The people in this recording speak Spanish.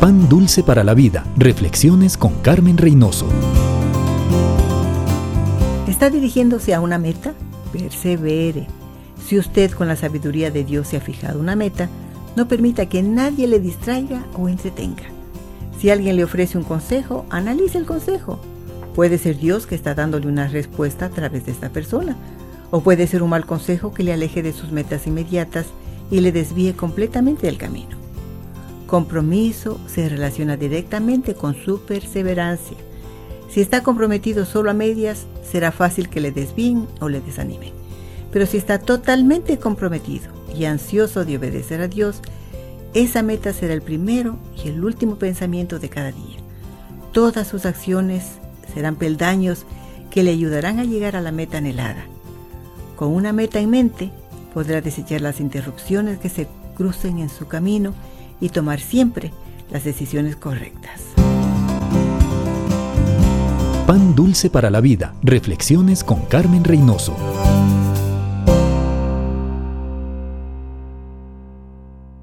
Pan Dulce para la Vida. Reflexiones con Carmen Reynoso. ¿Está dirigiéndose a una meta? Persevere. Si usted con la sabiduría de Dios se ha fijado una meta, no permita que nadie le distraiga o entretenga. Si alguien le ofrece un consejo, analice el consejo. Puede ser Dios que está dándole una respuesta a través de esta persona, o puede ser un mal consejo que le aleje de sus metas inmediatas y le desvíe completamente del camino. Compromiso se relaciona directamente con su perseverancia. Si está comprometido solo a medias, será fácil que le desvíen o le desanimen. Pero si está totalmente comprometido y ansioso de obedecer a Dios, esa meta será el primero y el último pensamiento de cada día. Todas sus acciones serán peldaños que le ayudarán a llegar a la meta anhelada. Con una meta en mente, podrá desechar las interrupciones que se crucen en su camino y tomar siempre las decisiones correctas. Pan dulce para la vida. Reflexiones con Carmen Reynoso.